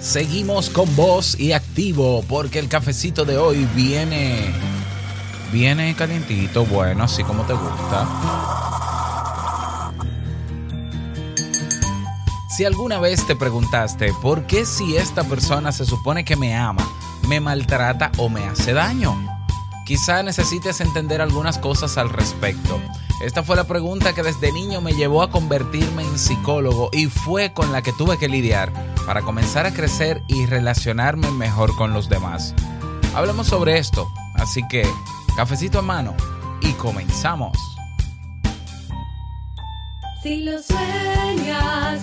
Seguimos con voz y activo porque el cafecito de hoy viene. Viene calientito, bueno, así como te gusta. Si alguna vez te preguntaste por qué si esta persona se supone que me ama, me maltrata o me hace daño, quizá necesites entender algunas cosas al respecto. Esta fue la pregunta que desde niño me llevó a convertirme en psicólogo y fue con la que tuve que lidiar para comenzar a crecer y relacionarme mejor con los demás. Hablemos sobre esto, así que cafecito en mano y comenzamos. Si sueñas,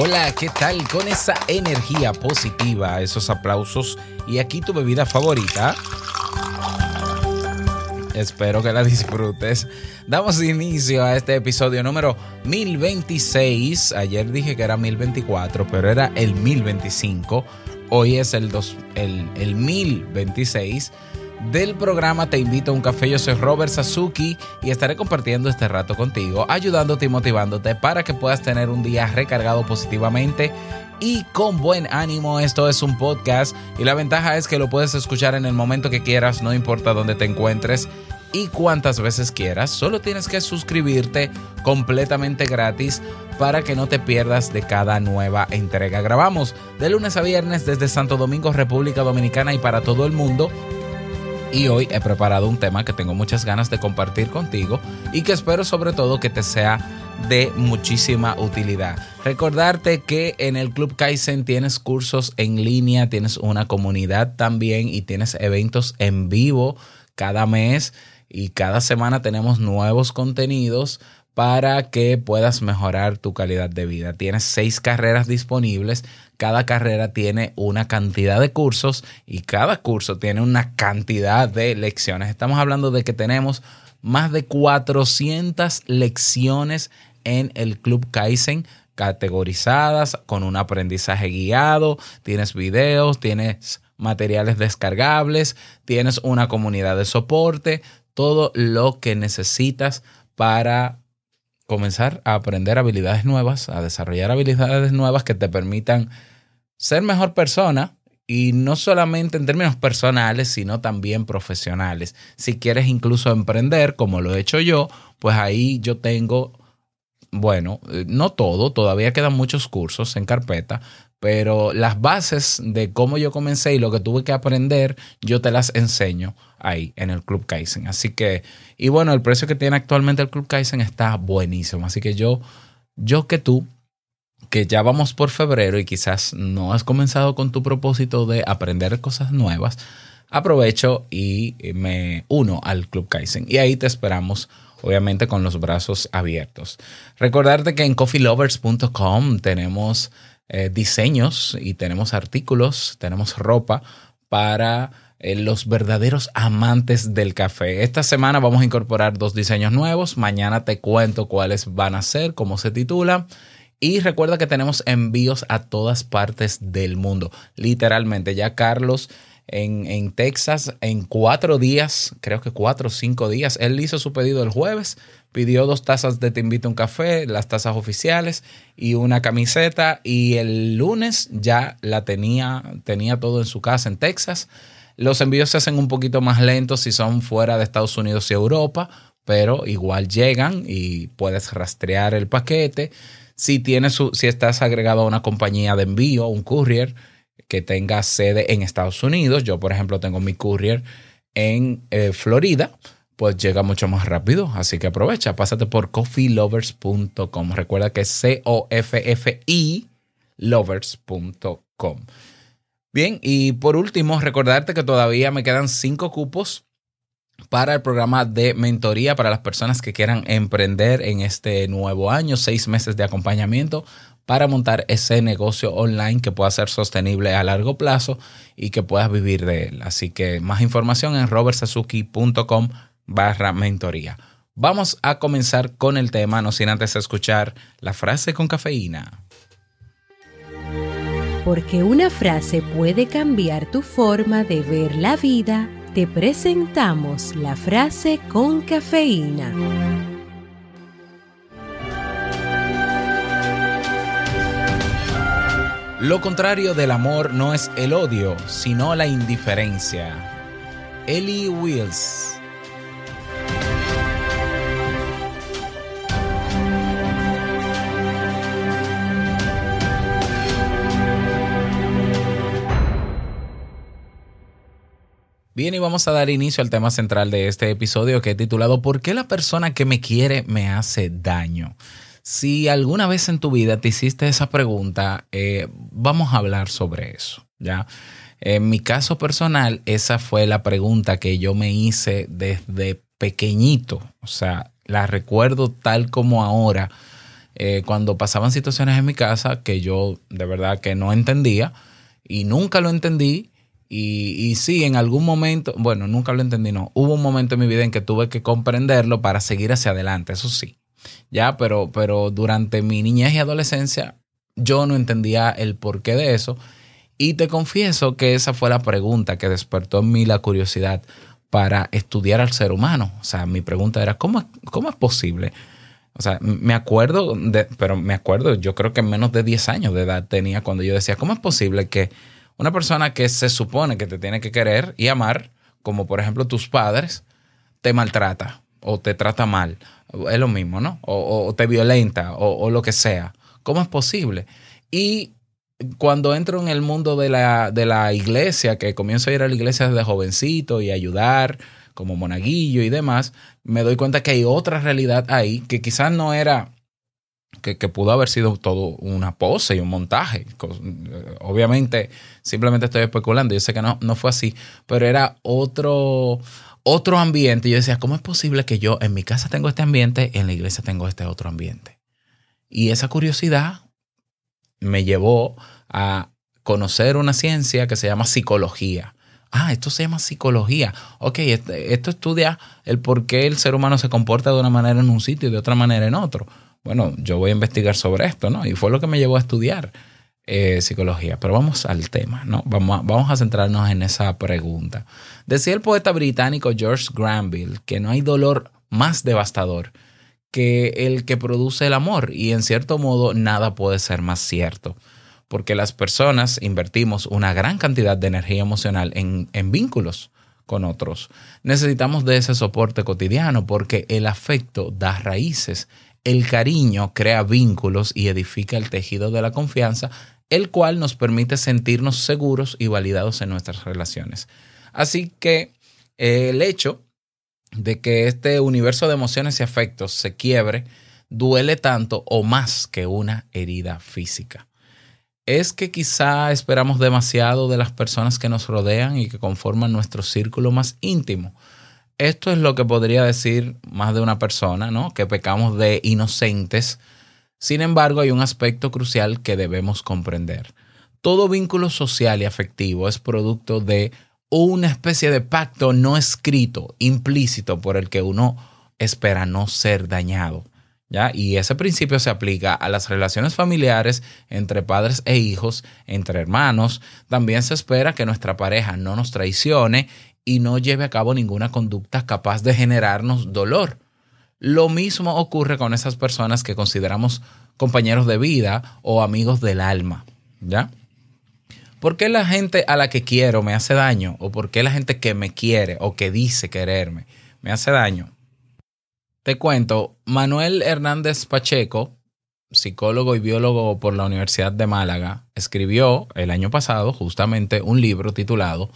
Hola, ¿qué tal? Con esa energía positiva, esos aplausos y aquí tu bebida favorita. Espero que la disfrutes. Damos inicio a este episodio número 1026. Ayer dije que era 1024, pero era el 1025. Hoy es el, dos, el, el 1026 del programa Te invito a un café. Yo soy Robert Sasuki y estaré compartiendo este rato contigo, ayudándote y motivándote para que puedas tener un día recargado positivamente y con buen ánimo. Esto es un podcast y la ventaja es que lo puedes escuchar en el momento que quieras, no importa dónde te encuentres y cuántas veces quieras. Solo tienes que suscribirte completamente gratis para que no te pierdas de cada nueva entrega. Grabamos de lunes a viernes desde Santo Domingo, República Dominicana y para todo el mundo. Y hoy he preparado un tema que tengo muchas ganas de compartir contigo y que espero sobre todo que te sea de muchísima utilidad. Recordarte que en el Club Kaizen tienes cursos en línea, tienes una comunidad también y tienes eventos en vivo cada mes y cada semana tenemos nuevos contenidos para que puedas mejorar tu calidad de vida. Tienes seis carreras disponibles, cada carrera tiene una cantidad de cursos y cada curso tiene una cantidad de lecciones. Estamos hablando de que tenemos más de 400 lecciones en el Club Kaizen categorizadas con un aprendizaje guiado, tienes videos, tienes materiales descargables, tienes una comunidad de soporte, todo lo que necesitas para comenzar a aprender habilidades nuevas, a desarrollar habilidades nuevas que te permitan ser mejor persona y no solamente en términos personales, sino también profesionales. Si quieres incluso emprender, como lo he hecho yo, pues ahí yo tengo, bueno, eh, no todo, todavía quedan muchos cursos en carpeta, pero las bases de cómo yo comencé y lo que tuve que aprender, yo te las enseño ahí en el Club Kaizen. Así que, y bueno, el precio que tiene actualmente el Club Kaizen está buenísimo. Así que yo, yo que tú, que ya vamos por febrero y quizás no has comenzado con tu propósito de aprender cosas nuevas, aprovecho y me uno al Club Kaizen. Y ahí te esperamos obviamente con los brazos abiertos. Recordarte que en coffeelovers.com tenemos eh, diseños y tenemos artículos, tenemos ropa para eh, los verdaderos amantes del café. Esta semana vamos a incorporar dos diseños nuevos. Mañana te cuento cuáles van a ser, cómo se titulan. Y recuerda que tenemos envíos a todas partes del mundo. Literalmente, ya Carlos en, en, Texas en cuatro días, creo que cuatro o cinco días. Él hizo su pedido el jueves, pidió dos tazas de Te invito a un café, las tazas oficiales y una camiseta. Y el lunes ya la tenía, tenía todo en su casa en Texas. Los envíos se hacen un poquito más lentos si son fuera de Estados Unidos y Europa, pero igual llegan y puedes rastrear el paquete. Si, tienes si estás agregado a una compañía de envío, un courier, que tenga sede en Estados Unidos. Yo, por ejemplo, tengo mi courier en eh, Florida, pues llega mucho más rápido. Así que aprovecha, pásate por coffeelovers.com. Recuerda que es C-O-F-F-I lovers.com. Bien, y por último, recordarte que todavía me quedan cinco cupos para el programa de mentoría para las personas que quieran emprender en este nuevo año, seis meses de acompañamiento para montar ese negocio online que pueda ser sostenible a largo plazo y que puedas vivir de él. Así que más información en robertsazuki.com barra mentoría. Vamos a comenzar con el tema, no sin antes escuchar la frase con cafeína. Porque una frase puede cambiar tu forma de ver la vida, te presentamos la frase con cafeína. Lo contrario del amor no es el odio, sino la indiferencia. Ellie Wills. Bien, y vamos a dar inicio al tema central de este episodio que he titulado ¿Por qué la persona que me quiere me hace daño? Si alguna vez en tu vida te hiciste esa pregunta, eh, vamos a hablar sobre eso, ¿ya? En mi caso personal, esa fue la pregunta que yo me hice desde pequeñito. O sea, la recuerdo tal como ahora, eh, cuando pasaban situaciones en mi casa que yo de verdad que no entendía y nunca lo entendí. Y, sí, en algún momento, bueno, nunca lo entendí, no. Hubo un momento en mi vida en que tuve que comprenderlo para seguir hacia adelante, eso sí. Ya, pero, pero durante mi niñez y adolescencia yo no entendía el porqué de eso. Y te confieso que esa fue la pregunta que despertó en mí la curiosidad para estudiar al ser humano. O sea, mi pregunta era, ¿cómo, cómo es posible? O sea, me acuerdo, de, pero me acuerdo, yo creo que menos de 10 años de edad tenía cuando yo decía, ¿cómo es posible que una persona que se supone que te tiene que querer y amar, como por ejemplo tus padres, te maltrata o te trata mal? Es lo mismo, ¿no? O, o te violenta o, o lo que sea. ¿Cómo es posible? Y cuando entro en el mundo de la, de la iglesia, que comienzo a ir a la iglesia desde jovencito y ayudar como monaguillo y demás, me doy cuenta que hay otra realidad ahí que quizás no era, que, pudo haber sido todo una pose y un montaje. Co- Obviamente, simplemente estoy especulando, yo sé que no, no fue así, pero era otro, otro ambiente. Y yo decía, ¿cómo es posible que yo en mi casa tengo este ambiente, en la iglesia tengo este otro ambiente? Y esa curiosidad me llevó a conocer una ciencia que se llama psicología. Ah, esto se llama psicología. Ok, este- esto estudia el por qué el ser humano se comporta de una manera en un sitio y de otra manera en otro. Bueno, yo voy a investigar sobre esto, ¿no? Y fue lo que me llevó a estudiar eh, psicología. Pero vamos al tema, ¿no? Vamos a, vamos a centrarnos en esa pregunta. Decía el poeta británico George Granville que no hay dolor más devastador que el que produce el amor y en cierto modo nada puede ser más cierto porque las personas invertimos una gran cantidad de energía emocional en, en vínculos con otros. Necesitamos de ese soporte cotidiano porque el afecto da raíces, el cariño crea vínculos y edifica el tejido de la confianza, el cual nos permite sentirnos seguros y validados en nuestras relaciones. Así que eh, el hecho de que este universo de emociones y afectos se quiebre duele tanto o más que una herida física. Es que quizá esperamos demasiado de las personas que nos rodean y que conforman nuestro círculo más íntimo. Esto es lo que podría decir más de una persona, ¿no? Que pecamos de inocentes. Sin embargo, hay un aspecto crucial que debemos comprender. Todo vínculo social y afectivo es producto de una especie de pacto no escrito, implícito, por el que uno espera no ser dañado. ¿Ya? Y ese principio se aplica a las relaciones familiares entre padres e hijos, entre hermanos. También se espera que nuestra pareja no nos traicione y no lleve a cabo ninguna conducta capaz de generarnos dolor. Lo mismo ocurre con esas personas que consideramos compañeros de vida o amigos del alma. ¿Ya? ¿Por qué la gente a la que quiero me hace daño? ¿O por qué la gente que me quiere o que dice quererme me hace daño? Te cuento, Manuel Hernández Pacheco, psicólogo y biólogo por la Universidad de Málaga, escribió el año pasado justamente un libro titulado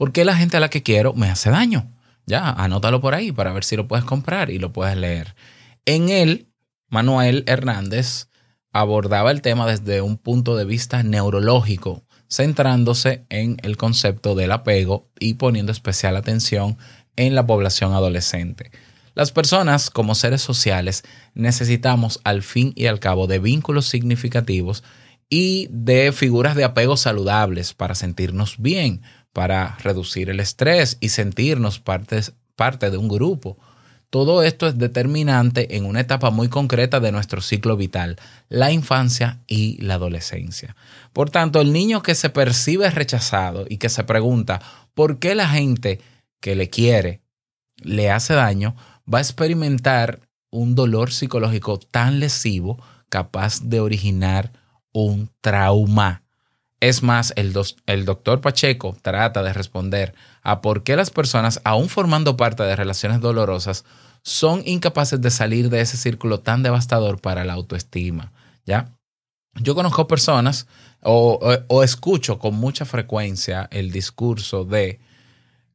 ¿Por qué la gente a la que quiero me hace daño? Ya, anótalo por ahí para ver si lo puedes comprar y lo puedes leer. En él, Manuel Hernández abordaba el tema desde un punto de vista neurológico, centrándose en el concepto del apego y poniendo especial atención en la población adolescente. Las personas, como seres sociales, necesitamos al fin y al cabo de vínculos significativos y de figuras de apego saludables para sentirnos bien, para reducir el estrés y sentirnos parte, de un grupo. Todo esto es determinante en una etapa muy concreta de nuestro ciclo vital, la infancia y la adolescencia. Por tanto, el niño que se percibe rechazado y que se pregunta por qué la gente que le quiere le hace daño, va a experimentar un dolor psicológico tan lesivo capaz de originar un trauma. Es más, el, el doctor Pacheco trata de responder a por qué las personas, aún formando parte de relaciones dolorosas, son incapaces de salir de ese círculo tan devastador para la autoestima. ¿Ya? Yo conozco personas o, o- escucho con mucha frecuencia el discurso de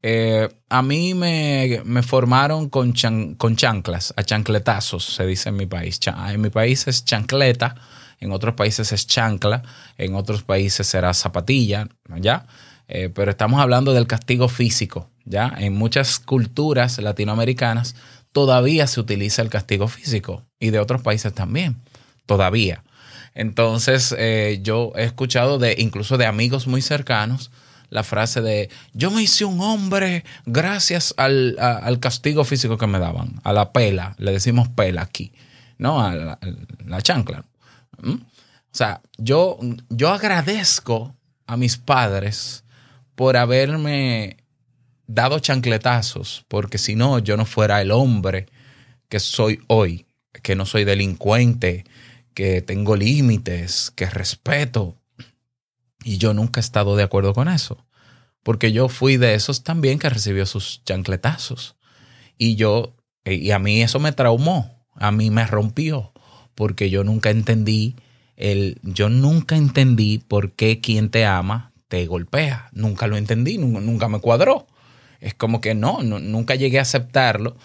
eh, a mí me, me formaron con, con chanclas, a chancletazos, se dice en mi país. En mi país es chancleta, en otros países es chancla, en otros países será zapatilla, ¿ya? Eh, pero estamos hablando del castigo físico, ¿ya? En muchas culturas latinoamericanas todavía se utiliza el castigo físico y de otros países también, todavía. Entonces, eh, yo he escuchado de incluso de amigos muy cercanos la frase de yo me hice un hombre gracias al, al castigo físico que me daban, a la pela, le decimos pela aquí, ¿no? A la chancla. ¿Mm? O sea, yo, yo agradezco a mis padres por haberme dado chancletazos, porque si no, yo no fuera el hombre que soy hoy, que no soy delincuente, que tengo límites, que respeto. Y yo nunca he estado de acuerdo con eso, porque yo fui de esos también que recibió sus chancletazos. Y yo, y a mí eso me traumó, a mí me rompió, porque yo nunca entendí el, yo nunca entendí por qué quien te ama te golpea. Nunca lo entendí, nunca, me cuadró. Es como que no, no, nunca llegué a aceptarlo,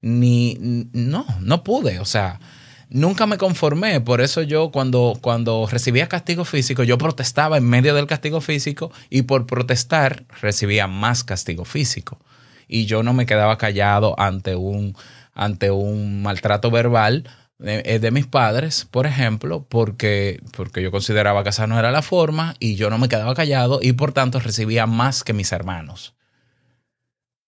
ni, no, no pude, o sea, nunca me conformé. Por eso yo cuando, cuando recibía castigo físico, yo protestaba en medio del castigo físico y por protestar recibía más castigo físico. Y yo no me quedaba callado ante un, ante un maltrato verbal de, eh, de mis padres, por ejemplo, porque, porque yo consideraba que esa no era la forma y yo no me quedaba callado y por tanto recibía más que mis hermanos.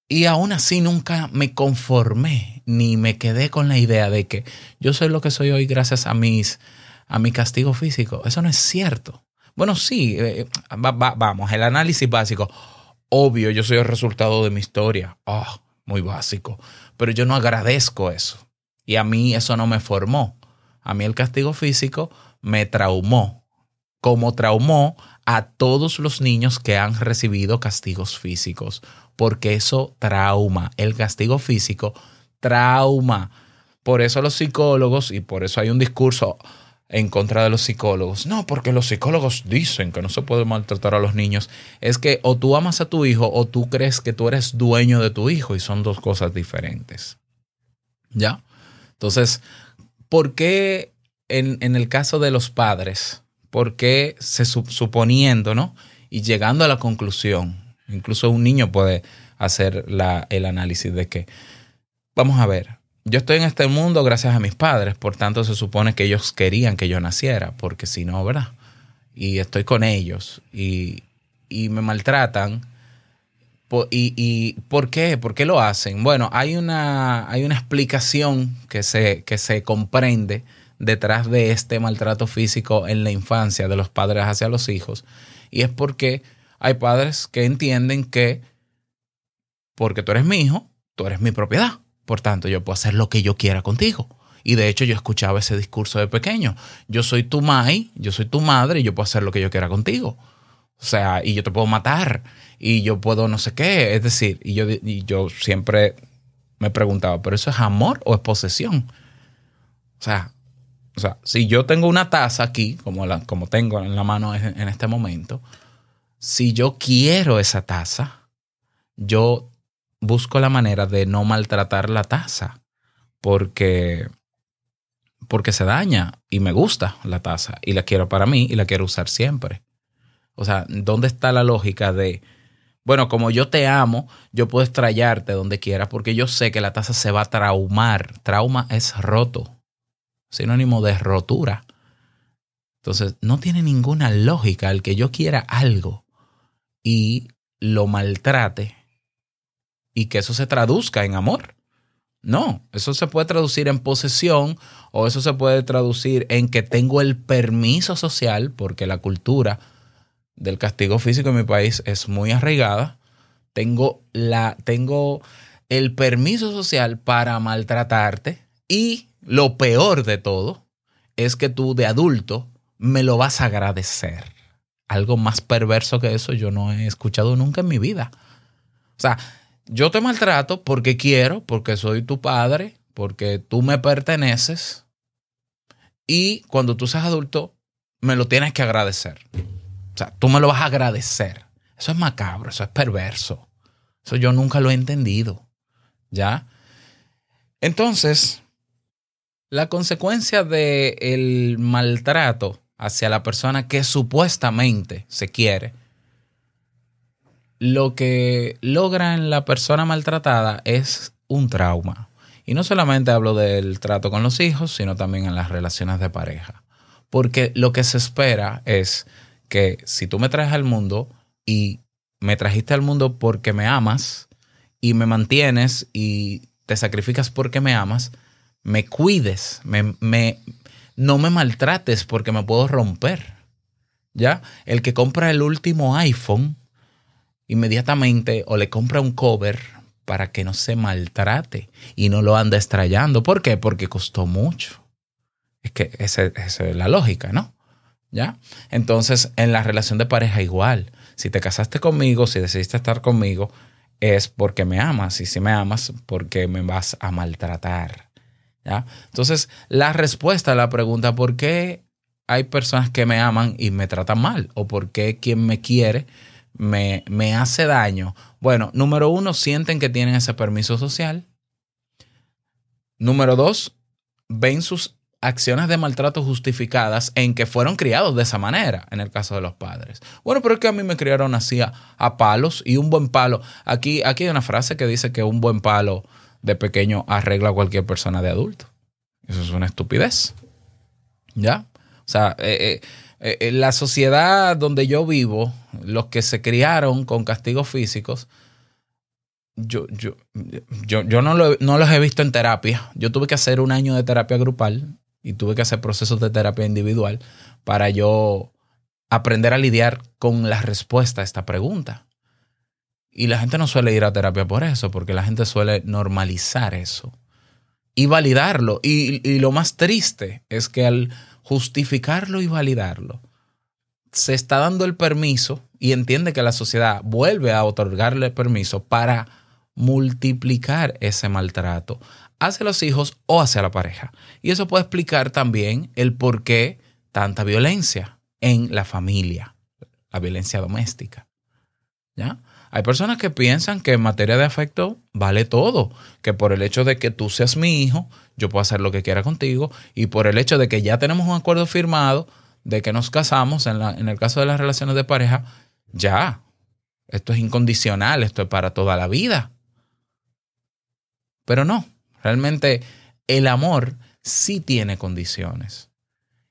Y aún así nunca me conformé ni me quedé con la idea de que yo soy lo que soy hoy gracias a mis a mi castigo físico. Eso no es cierto. Bueno, sí, eh, va- va- vamos, el análisis básico. Obvio, yo soy el resultado de mi historia. Ah, muy básico. Pero yo no agradezco eso. Y a mí eso no me formó. A mí el castigo físico me traumó. Como traumó a todos los niños que han recibido castigos físicos. Porque eso trauma. El castigo físico trauma. Por eso los psicólogos, y por eso hay un discurso en contra de los psicólogos. No, porque los psicólogos dicen que no se puede maltratar a los niños. Es que o tú amas a tu hijo o tú crees que tú eres dueño de tu hijo y son dos cosas diferentes. ¿Ya? Entonces, ¿por qué en, en el caso de los padres, por qué se sup- suponiendo, ¿no? Y llegando a la conclusión, incluso un niño puede hacer la- el análisis de que, vamos a ver, yo estoy en este mundo gracias a mis padres, por tanto se supone que ellos querían que yo naciera, porque si no, ¿verdad? Y estoy con ellos y, y me maltratan. ¿Y, y por qué? ¿Por qué lo hacen? Bueno, hay una, hay una explicación que se, que se comprende detrás de este maltrato físico en la infancia de los padres hacia los hijos. Y es porque hay padres que entienden que porque tú eres mi hijo, tú eres mi propiedad. Por tanto, yo puedo hacer lo que yo quiera contigo. Y de hecho, yo escuchaba ese discurso de pequeño. Yo soy tu mai, yo soy tu madre y yo puedo hacer lo que yo quiera contigo. O sea, y yo te puedo matar y yo puedo no sé qué. Es decir, y yo, yo siempre me preguntaba, ¿pero eso es amor o es posesión? O sea, O sea, si yo tengo una taza aquí, como, la, como tengo en la mano en, en este momento, si yo quiero esa taza, yo busco la manera de no maltratar la taza porque porque se daña y me gusta la taza y la quiero para mí y la quiero usar siempre. O sea, ¿dónde está la lógica de, bueno, como yo te amo, yo puedo estrellarte donde quiera porque yo sé que la taza se va a traumar. Trauma es roto, sinónimo de rotura. Entonces, no tiene ninguna lógica el que yo quiera algo y lo maltrate y que eso se traduzca en amor. No, eso se puede traducir en posesión o eso se puede traducir en que tengo el permiso social, porque la cultura del castigo físico en mi país es muy arraigada. Tengo, la, tengo el permiso social para maltratarte y lo peor de todo es que tú de adulto me lo vas a agradecer. Algo más perverso que eso yo no he escuchado nunca en mi vida. O sea, yo te maltrato porque quiero, porque soy tu padre, porque tú me perteneces. Y cuando tú seas adulto, me lo tienes que agradecer. Sea, tú me lo vas a agradecer. Eso es macabro, eso es perverso. Eso yo nunca lo he entendido. ¿Ya? Entonces, la consecuencia del maltrato hacia la persona que supuestamente se quiere lo que logra en la persona maltratada es un trauma. Y no solamente hablo del trato con los hijos, sino también en las relaciones de pareja. Porque lo que se espera es que si tú me traes al mundo y me trajiste al mundo porque me amas y me mantienes y te sacrificas porque me amas, me cuides, me, me, no me maltrates porque me puedo romper. ¿Ya? El que compra el último iPhone inmediatamente o le compra un cover para que no se maltrate y no lo ande estrellando. ¿Por qué? Porque costó mucho. Es que esa es la lógica, ¿no? ¿Ya? Entonces, en la relación de pareja igual. Si te casaste conmigo, si decidiste estar conmigo, es porque me amas. Y si me amas, porque me vas a maltratar. ¿Ya? Entonces, la respuesta a la pregunta, ¿por qué hay personas que me aman y me tratan mal? ¿O por qué quien me quiere me, me hace daño? Bueno, número uno, sienten que tienen ese permiso social. Número dos, ven sus acciones de maltrato justificadas en que fueron criados de esa manera, en el caso de los padres. Bueno, pero es que a mí me criaron así a, palos y un buen palo. Aquí, aquí hay una frase que dice que un buen palo de pequeño arregla a cualquier persona de adulto. Eso es una estupidez. ¿Ya? O sea, eh, eh, eh, la sociedad donde yo vivo, los que se criaron con castigos físicos, yo, yo, yo, yo no, lo- no los he visto en terapia. Yo tuve que hacer un año de terapia grupal y tuve que hacer procesos de terapia individual para yo aprender a lidiar con la respuesta a esta pregunta. Y la gente no suele ir a terapia por eso, porque la gente suele normalizar eso y validarlo. Y, y lo más triste es que al justificarlo y validarlo, se está dando el permiso y entiende que la sociedad vuelve a otorgarle permiso para multiplicar ese maltrato hacia los hijos o hacia la pareja. Y eso puede explicar también el por qué tanta violencia en la familia, la violencia doméstica. ¿Ya? Hay personas que piensan que en materia de afecto vale todo, que por el hecho de que tú seas mi hijo, yo puedo hacer lo que quiera contigo, y por el hecho de que ya tenemos un acuerdo firmado, de que nos casamos, en, la- en el caso de las relaciones de pareja, ya, esto es incondicional, esto es para toda la vida. Pero no, realmente el amor sí tiene condiciones,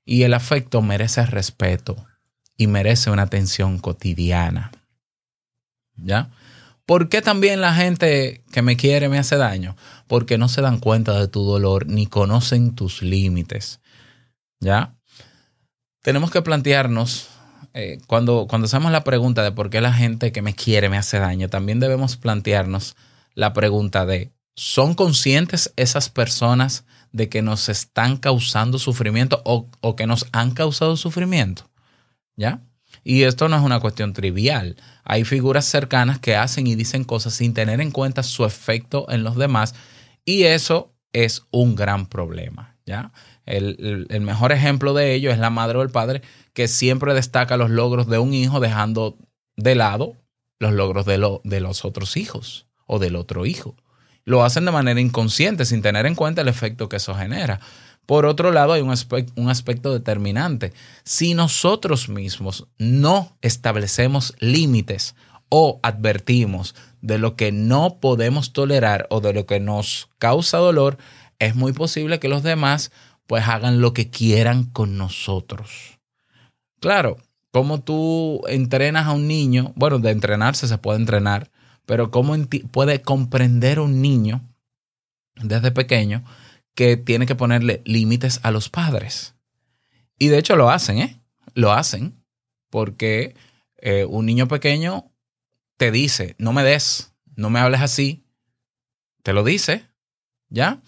y el afecto merece respeto y merece una atención cotidiana. ¿Ya? ¿Por qué también la gente que me quiere me hace daño? Porque no se dan cuenta de tu dolor ni conocen tus límites. ¿Ya? Tenemos que plantearnos, eh, cuando, cuando hacemos la pregunta de por qué la gente que me quiere me hace daño, también debemos plantearnos la pregunta de, ¿son conscientes esas personas de que nos están causando sufrimiento o, o que nos han causado sufrimiento? ¿Ya? Y esto no es una cuestión trivial. Hay figuras cercanas que hacen y dicen cosas sin tener en cuenta su efecto en los demás y eso es un gran problema, ¿ya? El, el- mejor ejemplo de ello es la madre o el padre que siempre destaca los logros de un hijo dejando de lado los logros de, lo- de los otros hijos o del otro hijo. Lo hacen de manera inconsciente, sin tener en cuenta el efecto que eso genera. Por otro lado, hay un aspecto, un aspecto determinante. Si nosotros mismos no establecemos límites o advertimos de lo que no podemos tolerar o de lo que nos causa dolor, es muy posible que los demás pues hagan lo que quieran con nosotros. Claro, como tú entrenas a un niño, bueno, de entrenarse se puede entrenar, pero cómo puede comprender un niño desde pequeño que tiene que ponerle límites a los padres. Y de hecho lo hacen, ¿eh? Lo hacen porque eh, un niño pequeño te dice, no me des, no me hables así, te lo dice, ¿ya?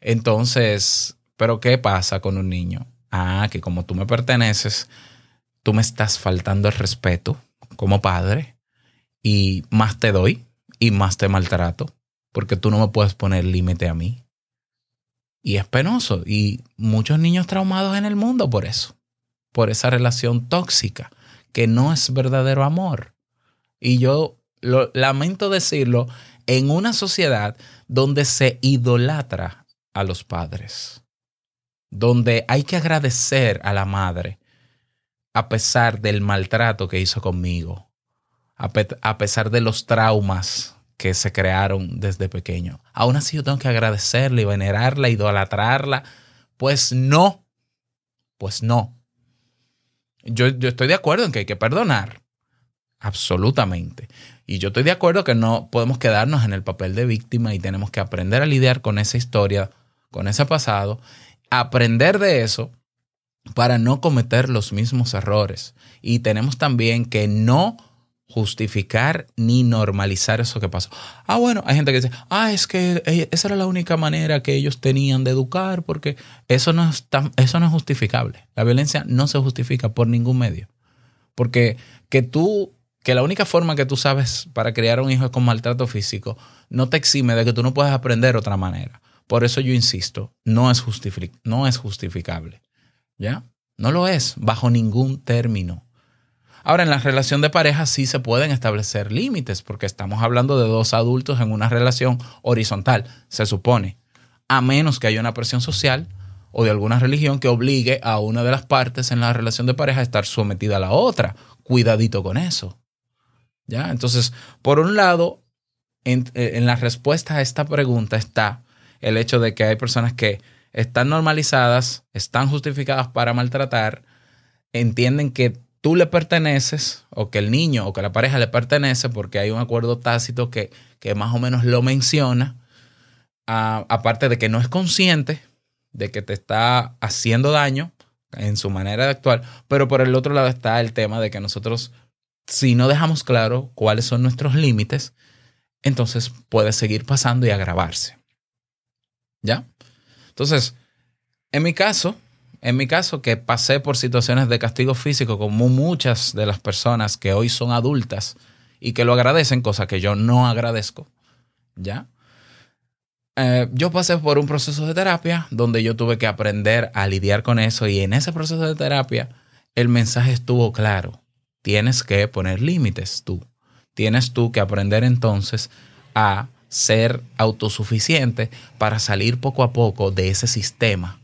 Entonces, ¿pero qué pasa con un niño? Ah, que como tú me perteneces, tú me estás faltando el respeto como padre y más te doy y más te maltrato porque tú no me puedes poner límite a mí. Y es penoso y muchos niños traumados en el mundo por eso, por esa relación tóxica que no es verdadero amor. Y yo lamento decirlo en una sociedad donde se idolatra a los padres, donde hay que agradecer a la madre a pesar del maltrato que hizo conmigo, a, pe- a pesar de los traumas que se crearon desde pequeño. Aún así yo tengo que agradecerla y venerarla, idolatrarla. Pues no, pues no. Yo, yo estoy de acuerdo en que hay que perdonar, absolutamente. Y yo estoy de acuerdo que no podemos quedarnos en el papel de víctima y tenemos que aprender a lidiar con esa historia, con ese pasado, aprender de eso para no cometer los mismos errores. Y tenemos también que no justificar ni normalizar eso que pasó. Ah, bueno, hay gente que dice, ah, es que eh, esa era la única manera que ellos tenían de educar, porque eso no es, tan- eso no es justificable. La violencia no se justifica por ningún medio. Porque que tú, que la única forma que tú sabes para criar un hijo es con maltrato físico, no te exime de que tú no puedes aprender otra manera. Por eso yo insisto, no es, justifi- no es justificable. ¿Ya? No lo es, bajo ningún término. Ahora, en la relación de pareja sí se pueden establecer límites, porque estamos hablando de dos adultos en una relación horizontal, se supone, a menos que haya una presión social o de alguna religión que obligue a una de las partes en la relación de pareja a estar sometida a la otra. Cuidadito con eso. ¿Ya? Entonces, por un lado, en, eh, en la respuesta a esta pregunta está el hecho de que hay personas que están normalizadas, están justificadas para maltratar, entienden que tú le perteneces o que el niño o que la pareja le pertenece porque hay un acuerdo tácito que, que más o menos lo menciona, aparte de que no es consciente de que te está haciendo daño en su manera de actuar, pero por el otro lado está el tema de que nosotros, si no dejamos claro cuáles son nuestros límites, entonces puede seguir pasando y agravarse. ¿Ya? Entonces, en mi caso, en mi caso que pasé por situaciones de castigo físico como muchas de las personas que hoy son adultas y que lo agradecen, cosa que yo no agradezco, ¿ya? Eh, yo pasé por un proceso de terapia donde yo tuve que aprender a lidiar con eso y en ese proceso de terapia el mensaje estuvo claro. Tienes que poner límites tú. Tienes tú que aprender entonces a ser autosuficiente para salir poco a poco de ese sistema.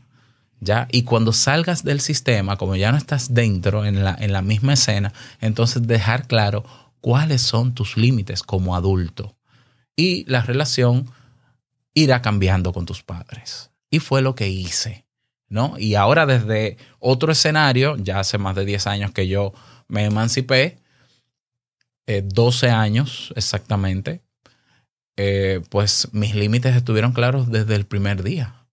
¿Ya? Y cuando salgas del sistema, como ya no estás dentro en la, en la misma escena, entonces dejar claro cuáles son tus límites como adulto. Y la relación irá cambiando con tus padres. Y fue lo que hice, ¿no? Y ahora desde otro escenario, ya hace más de 10 años que yo me emancipé, eh, 12 años exactamente, eh, pues mis límites estuvieron claros desde el primer día.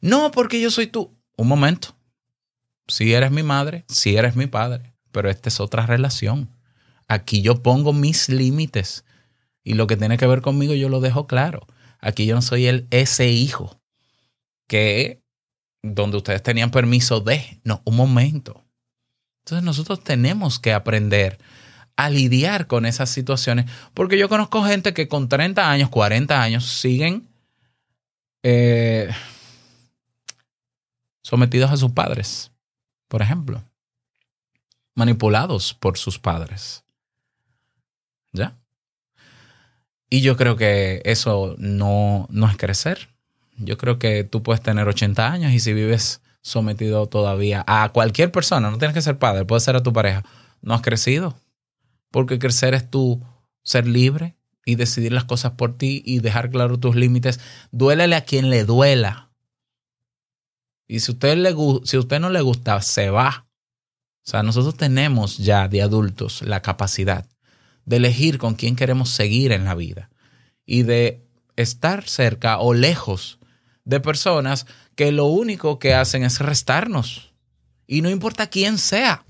No porque yo soy tú. Un momento. Si eres mi madre, si eres mi padre, pero esta es otra relación. Aquí yo pongo mis límites y lo que tiene que ver conmigo yo lo dejo claro. Aquí yo no soy el ese hijo que donde ustedes tenían permiso de, no, un momento. Entonces nosotros tenemos que aprender a lidiar con esas situaciones, porque yo conozco gente que con 30 años, 40 años siguen eh, sometidos a sus padres, por ejemplo, manipulados por sus padres. ¿Ya? Y yo creo que eso no, no es crecer. Yo creo que tú puedes tener 80 años y si vives sometido todavía a cualquier persona, no tienes que ser padre, puede ser a tu pareja, no has crecido. Porque crecer es tú ser libre y decidir las cosas por ti y dejar claro tus límites. Duélele a quien le duela. Y si usted, si usted no le gusta, se va. O sea, nosotros tenemos ya de adultos la capacidad de elegir con quién queremos seguir en la vida y de estar cerca o lejos de personas que lo único que hacen es restarnos. Y no importa quién sea.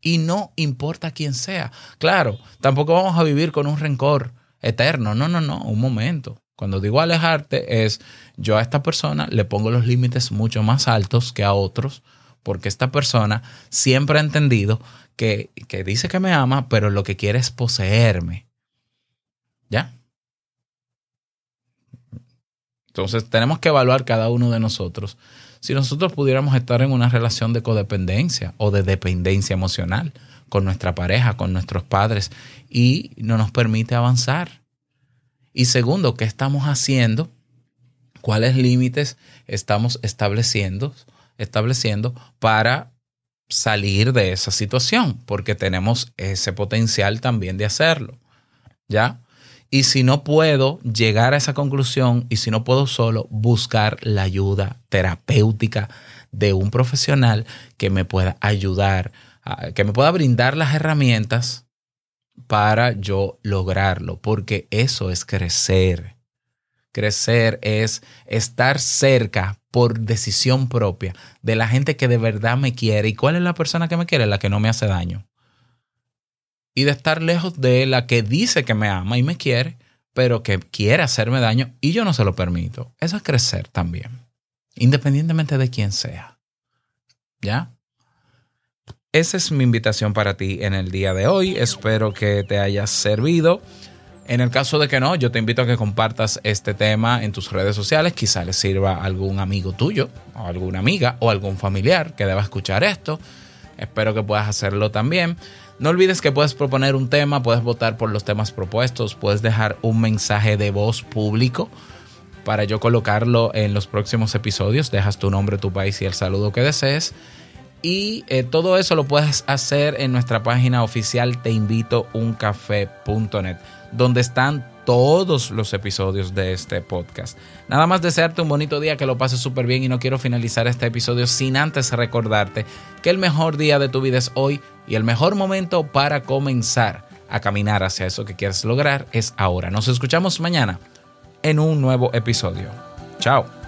Y no importa quién sea. Claro, tampoco vamos a vivir con un rencor eterno. No, no, no, un momento. Cuando digo alejarte es yo a esta persona le pongo los límites mucho más altos que a otros porque esta persona siempre ha entendido que, que dice que me ama, pero lo que quiere es poseerme. ¿Ya? Entonces tenemos que evaluar cada uno de nosotros si nosotros pudiéramos estar en una relación de codependencia o de dependencia emocional con nuestra pareja, con nuestros padres, y no nos permite avanzar. Y segundo, ¿qué estamos haciendo? ¿Cuáles límites estamos estableciendo, estableciendo para salir de esa situación? Porque tenemos ese potencial también de hacerlo. ¿Ya? Y si no puedo llegar a esa conclusión y si no puedo solo buscar la ayuda terapéutica de un profesional que me pueda ayudar, a- que me pueda brindar las herramientas para yo lograrlo, porque eso es crecer. Crecer es estar cerca por decisión propia de la gente que de verdad me quiere. ¿Y cuál es la persona que me quiere? La que no me hace daño y de estar lejos de la que dice que me ama y me quiere, pero que quiere hacerme daño y yo no se lo permito. Eso es crecer también, independientemente de quién sea. ¿Ya? Esa es mi invitación para ti en el día de hoy. Espero que te haya servido. En el caso de que no, yo te invito a que compartas este tema en tus redes sociales. Quizá le sirva a algún amigo tuyo, o alguna amiga, o algún familiar que deba escuchar esto. Espero que puedas hacerlo también. No olvides que puedes proponer un tema, puedes votar por los temas propuestos, puedes dejar un mensaje de voz público para yo colocarlo en los próximos episodios. Dejas tu nombre, tu país y el saludo que desees. Y eh, todo eso lo puedes hacer en nuestra página oficial teinvitouncafé.net, donde están todos los episodios de este podcast. Nada más desearte un bonito día, que lo pases súper bien y no quiero finalizar este episodio sin antes recordarte que el mejor día de tu vida es hoy y el mejor momento para comenzar a caminar hacia eso que quieres lograr es ahora. Nos escuchamos mañana en un nuevo episodio. Chao.